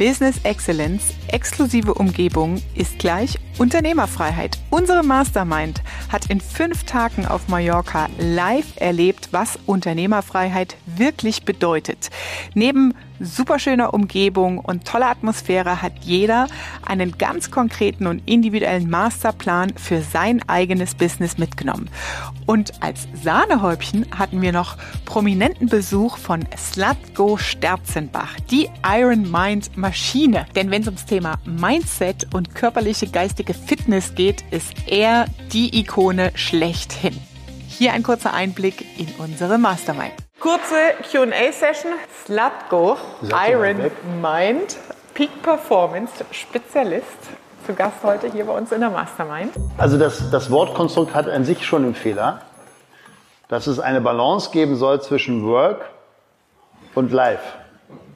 Business Excellence, exklusive Umgebung ist gleich Unternehmerfreiheit. Unsere Mastermind hat in fünf Tagen auf Mallorca live erlebt, was Unternehmerfreiheit wirklich bedeutet. Neben superschöner Umgebung und toller Atmosphäre hat jeder einen ganz konkreten und individuellen Masterplan für sein eigenes Business mitgenommen. Und als Sahnehäubchen hatten wir noch prominenten Besuch von Slatko Sterzenbach, die Iron Mind Maschine. Denn wenn es ums Thema Mindset und körperliche geistige Fitness geht, ist er die Ikone schlechthin. Hier ein kurzer Einblick in unsere Mastermind. Kurze QA-Session. Slatko, Iron Mind, Peak Performance Spezialist. Zu Gast heute hier bei uns in der Mastermind. Also das, das Wortkonstrukt hat an sich schon einen Fehler, dass es eine Balance geben soll zwischen Work und Life.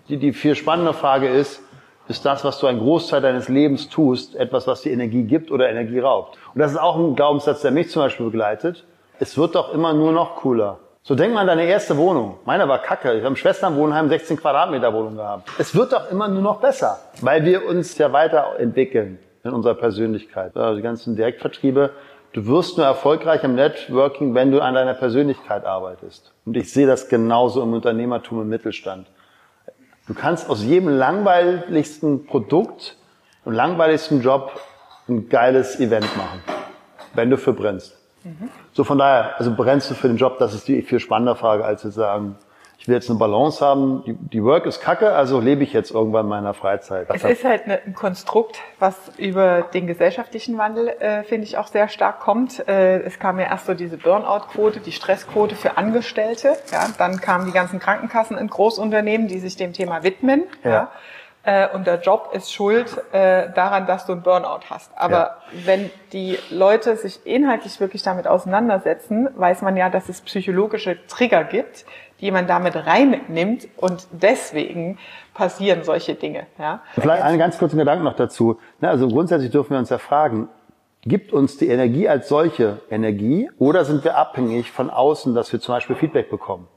Die, die viel spannende Frage ist, ist das, was du einen Großteil deines Lebens tust, etwas, was dir Energie gibt oder Energie raubt? Und das ist auch ein Glaubenssatz, der mich zum Beispiel begleitet. Es wird doch immer nur noch cooler. So denk mal an deine erste Wohnung. Meine war kacke. Ich habe im Schwesternwohnheim 16 Quadratmeter Wohnung gehabt. Es wird doch immer nur noch besser, weil wir uns ja weiterentwickeln in unserer Persönlichkeit. Also die ganzen Direktvertriebe. Du wirst nur erfolgreich im Networking, wenn du an deiner Persönlichkeit arbeitest. Und ich sehe das genauso im Unternehmertum im Mittelstand. Du kannst aus jedem langweiligsten Produkt und langweiligsten Job ein geiles Event machen, wenn du für brennst. Mhm. So von daher, also brennst du für den Job, das ist die viel spannende Frage, als zu sagen, ich will jetzt eine Balance haben, die, die Work ist kacke, also lebe ich jetzt irgendwann in meiner Freizeit. Es ist halt ein Konstrukt, was über den gesellschaftlichen Wandel, äh, finde ich, auch sehr stark kommt. Äh, es kam ja erst so diese Burnout-Quote, die Stressquote für Angestellte. Ja, dann kamen die ganzen Krankenkassen in Großunternehmen, die sich dem Thema widmen. Ja. ja äh, und der Job ist schuld äh, daran, dass du einen Burnout hast. Aber ja. wenn die Leute sich inhaltlich wirklich damit auseinandersetzen, weiß man ja, dass es psychologische Trigger gibt, die man damit reinnimmt und deswegen passieren solche Dinge. Ja? Vielleicht einen ganz kurzen Gedanken noch dazu. Also grundsätzlich dürfen wir uns ja fragen, gibt uns die Energie als solche Energie oder sind wir abhängig von außen, dass wir zum Beispiel Feedback bekommen?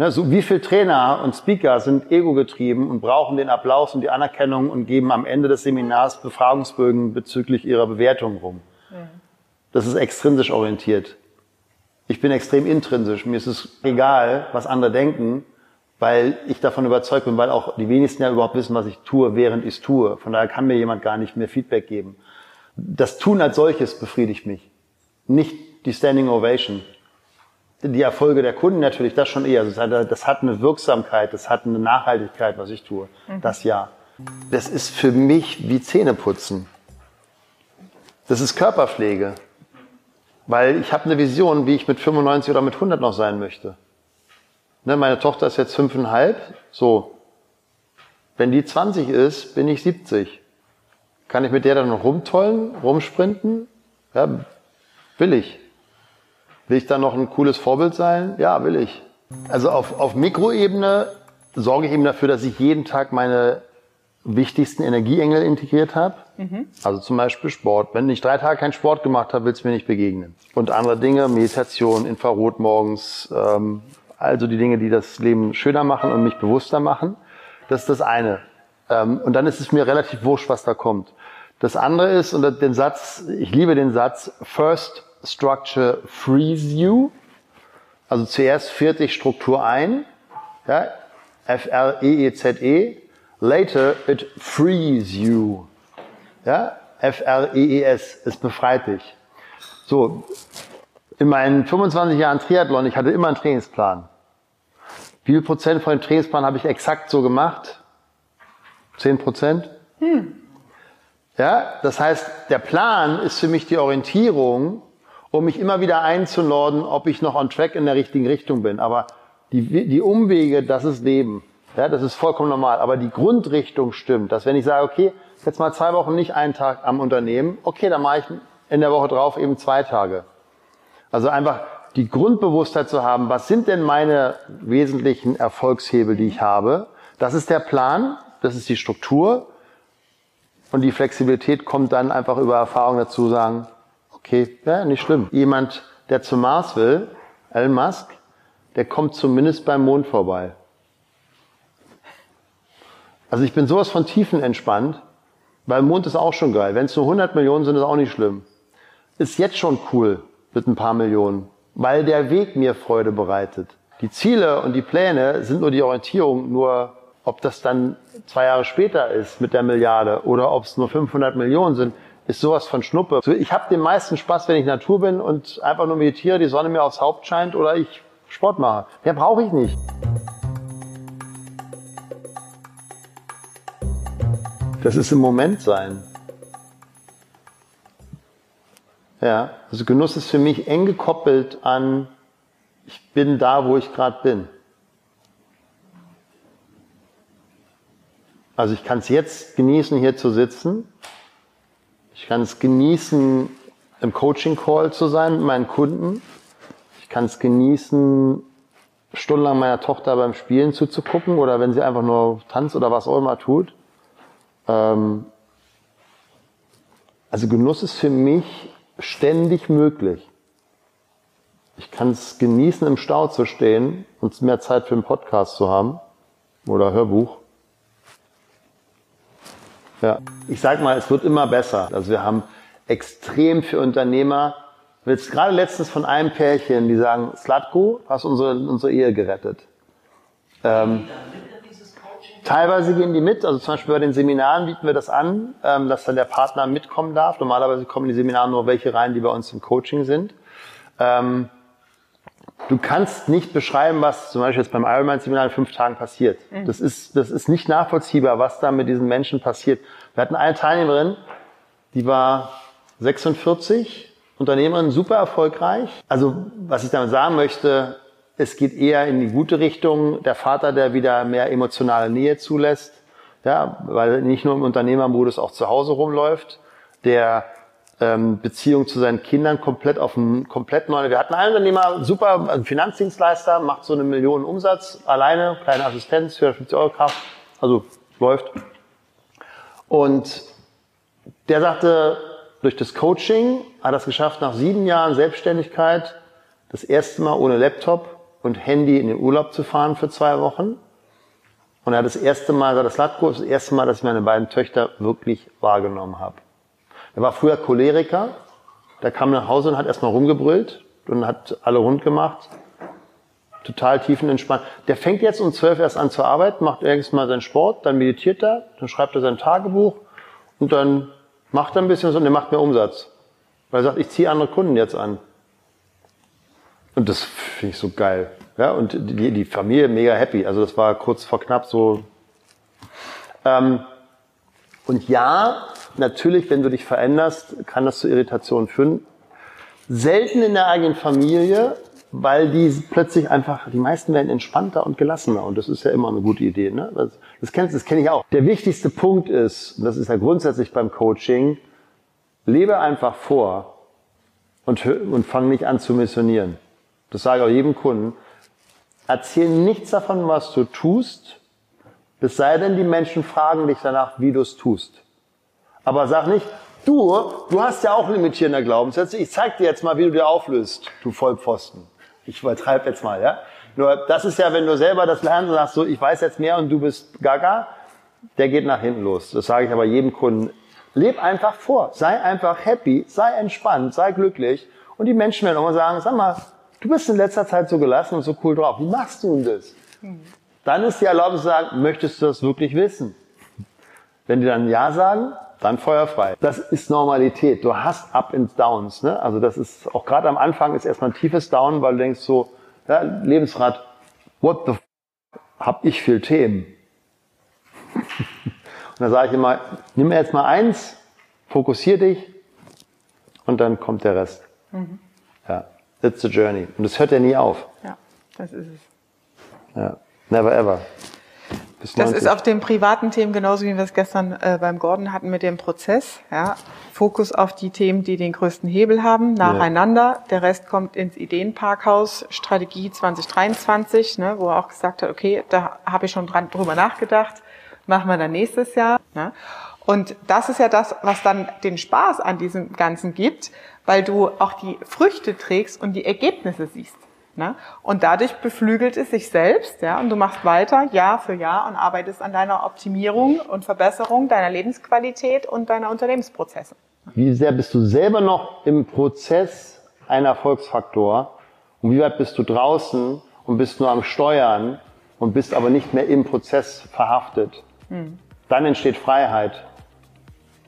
Ne, so wie viele Trainer und Speaker sind ego-getrieben und brauchen den Applaus und die Anerkennung und geben am Ende des Seminars Befragungsbögen bezüglich ihrer Bewertung rum. Mhm. Das ist extrinsisch orientiert. Ich bin extrem intrinsisch. Mir ist es egal, was andere denken, weil ich davon überzeugt bin, weil auch die wenigsten ja überhaupt wissen, was ich tue, während ich es tue. Von daher kann mir jemand gar nicht mehr Feedback geben. Das Tun als solches befriedigt mich. Nicht die Standing Ovation die Erfolge der Kunden natürlich, das schon eher. Das hat eine Wirksamkeit, das hat eine Nachhaltigkeit, was ich tue. Mhm. Das ja. Das ist für mich wie Zähneputzen. Das ist Körperpflege. Weil ich habe eine Vision, wie ich mit 95 oder mit 100 noch sein möchte. Ne, meine Tochter ist jetzt fünfeinhalb. So. Wenn die 20 ist, bin ich 70. Kann ich mit der dann noch rumtollen, rumsprinten? Ja, will ich. Will ich dann noch ein cooles Vorbild sein? Ja, will ich. Also auf, auf Mikroebene sorge ich eben dafür, dass ich jeden Tag meine wichtigsten Energieengel integriert habe. Mhm. Also zum Beispiel Sport. Wenn ich drei Tage keinen Sport gemacht habe, will es mir nicht begegnen. Und andere Dinge, Meditation, Infrarot morgens, ähm, also die Dinge, die das Leben schöner machen und mich bewusster machen. Das ist das eine. Ähm, und dann ist es mir relativ wurscht, was da kommt. Das andere ist, und den Satz, ich liebe den Satz, first Structure frees you. Also zuerst führt dich Struktur ein, ja, F-R-E-E-Z-E. -E, later it frees you. Ja, F-R-E-E-S. Es befreit dich. So. In meinen 25 Jahren Triathlon, ich hatte immer einen Trainingsplan. Wie viel Prozent von dem Trainingsplan habe ich exakt so gemacht? 10 Prozent? Hm. Ja, das heißt, der Plan ist für mich die Orientierung, um mich immer wieder einzunorden, ob ich noch on track in der richtigen Richtung bin. Aber die, die Umwege, das ist Leben. Ja, das ist vollkommen normal. Aber die Grundrichtung stimmt. Dass wenn ich sage, okay, jetzt mal zwei Wochen nicht einen Tag am Unternehmen, okay, dann mache ich in der Woche drauf eben zwei Tage. Also einfach die Grundbewusstheit zu haben, was sind denn meine wesentlichen Erfolgshebel, die ich habe. Das ist der Plan, das ist die Struktur. Und die Flexibilität kommt dann einfach über Erfahrung dazu sagen, Okay, ja, nicht schlimm. Jemand, der zum Mars will, Elon Musk, der kommt zumindest beim Mond vorbei. Also ich bin sowas von tiefenentspannt, weil Mond ist auch schon geil. Wenn es nur 100 Millionen sind, ist auch nicht schlimm. Ist jetzt schon cool mit ein paar Millionen, weil der Weg mir Freude bereitet. Die Ziele und die Pläne sind nur die Orientierung, nur ob das dann zwei Jahre später ist mit der Milliarde oder ob es nur 500 Millionen sind, ist sowas von Schnuppe. Ich habe den meisten Spaß, wenn ich Natur bin und einfach nur meditiere, die Sonne mir aufs Haupt scheint oder ich Sport mache. Mehr brauche ich nicht. Das ist im Moment sein. Ja, also Genuss ist für mich eng gekoppelt an, ich bin da, wo ich gerade bin. Also ich kann es jetzt genießen, hier zu sitzen. Ich kann es genießen, im Coaching-Call zu sein mit meinen Kunden. Ich kann es genießen, stundenlang meiner Tochter beim Spielen zuzugucken oder wenn sie einfach nur tanzt oder was auch immer tut. Ähm also Genuss ist für mich ständig möglich. Ich kann es genießen, im Stau zu stehen und mehr Zeit für einen Podcast zu haben oder Hörbuch. Ja. Ich sag mal, es wird immer besser. Also wir haben extrem für Unternehmer, jetzt gerade letztens von einem Pärchen, die sagen, Slatko, hast unsere, unsere Ehe gerettet. Ähm, teilweise gehen die mit, also zum Beispiel bei den Seminaren bieten wir das an, ähm, dass dann der Partner mitkommen darf. Normalerweise kommen die Seminare nur welche rein, die bei uns im Coaching sind. Ähm, Du kannst nicht beschreiben, was zum Beispiel jetzt beim Ironman-Seminar in fünf Tagen passiert. Mhm. Das, ist, das ist nicht nachvollziehbar, was da mit diesen Menschen passiert. Wir hatten eine Teilnehmerin, die war 46, Unternehmerin, super erfolgreich. Also was ich damit sagen möchte, es geht eher in die gute Richtung. Der Vater, der wieder mehr emotionale Nähe zulässt, ja, weil nicht nur im Unternehmermodus auch zu Hause rumläuft. Der ähm, Beziehung zu seinen Kindern komplett auf ein komplett neue. Wir hatten einen Unternehmer, super ein Finanzdienstleister, macht so eine Million Umsatz, alleine, kleine Assistenz, 450 Euro Kraft, also läuft. Und der sagte, durch das Coaching hat er es geschafft, nach sieben Jahren Selbstständigkeit das erste Mal ohne Laptop und Handy in den Urlaub zu fahren für zwei Wochen. Und er hat das erste Mal, das Latko, das erste Mal, dass ich meine beiden Töchter wirklich wahrgenommen habe. Er war früher Choleriker. Der kam nach Hause und hat erstmal rumgebrüllt und hat alle rund gemacht. Total tiefenentspannt. Der fängt jetzt um zwölf erst an zu arbeiten, macht irgendwann mal seinen Sport, dann meditiert er, dann schreibt er sein Tagebuch und dann macht er ein bisschen so und er macht mehr Umsatz. Weil er sagt, ich ziehe andere Kunden jetzt an. Und das finde ich so geil. Ja, und die, die Familie mega happy. Also das war kurz vor knapp so. Ähm, und ja, natürlich, wenn du dich veränderst, kann das zu Irritationen führen. Selten in der eigenen Familie, weil die plötzlich einfach, die meisten werden entspannter und gelassener und das ist ja immer eine gute Idee. Ne? Das, das kennst das kenne ich auch. Der wichtigste Punkt ist, und das ist ja grundsätzlich beim Coaching, lebe einfach vor und, und fang nicht an zu missionieren. Das sage ich auch jedem Kunden. Erzähl nichts davon, was du tust, es sei denn, die Menschen fragen dich danach, wie du es tust. Aber sag nicht, du, du hast ja auch limitierende Glaubenssätze. Ich zeig dir jetzt mal, wie du dir auflöst, du Vollpfosten. Ich übertreibe jetzt mal, ja. Nur das ist ja, wenn du selber das lernst und sagst so, ich weiß jetzt mehr und du bist gaga, der geht nach hinten los. Das sage ich aber jedem Kunden. Leb einfach vor. Sei einfach happy, sei entspannt, sei glücklich. Und die Menschen werden immer sagen, sag mal, du bist in letzter Zeit so gelassen und so cool drauf. Wie machst du denn das? Dann ist die Erlaubnis zu sagen, möchtest du das wirklich wissen? Wenn die dann Ja sagen, dann feuerfrei. Das ist Normalität. Du hast Up and Downs. Ne? Also das ist auch gerade am Anfang ist erstmal ein tiefes Down, weil du denkst so, ja, Lebensrat, what the f hab ich viel Themen. und dann sage ich immer, nimm jetzt mal eins, fokussier dich und dann kommt der Rest. Mhm. Ja, it's a journey. Und das hört ja nie auf. Ja, das ist es. Ja, never ever. Das ist auf den privaten Themen genauso wie wir es gestern äh, beim Gordon hatten mit dem Prozess. Ja. Fokus auf die Themen, die den größten Hebel haben, nacheinander. Ja. Der Rest kommt ins Ideenparkhaus, Strategie 2023, ne, wo er auch gesagt hat, okay, da habe ich schon dran, drüber nachgedacht, machen wir dann nächstes Jahr. Ne. Und das ist ja das, was dann den Spaß an diesem Ganzen gibt, weil du auch die Früchte trägst und die Ergebnisse siehst. Ne? Und dadurch beflügelt es sich selbst, ja, und du machst weiter Jahr für Jahr und arbeitest an deiner Optimierung und Verbesserung deiner Lebensqualität und deiner Unternehmensprozesse. Wie sehr bist du selber noch im Prozess ein Erfolgsfaktor und wie weit bist du draußen und bist nur am Steuern und bist aber nicht mehr im Prozess verhaftet? Mhm. Dann entsteht Freiheit.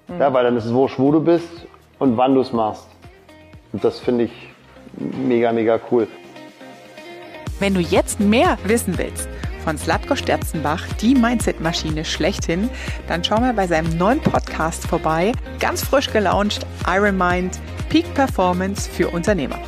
Mhm. Ja, weil dann ist es wurscht, wo du bist und wann du es machst. Und das finde ich mega, mega cool. Wenn du jetzt mehr wissen willst von Slatko Sterzenbach, die Mindset-Maschine schlechthin, dann schau mal bei seinem neuen Podcast vorbei. Ganz frisch gelauncht, Iron Mind, Peak Performance für Unternehmer.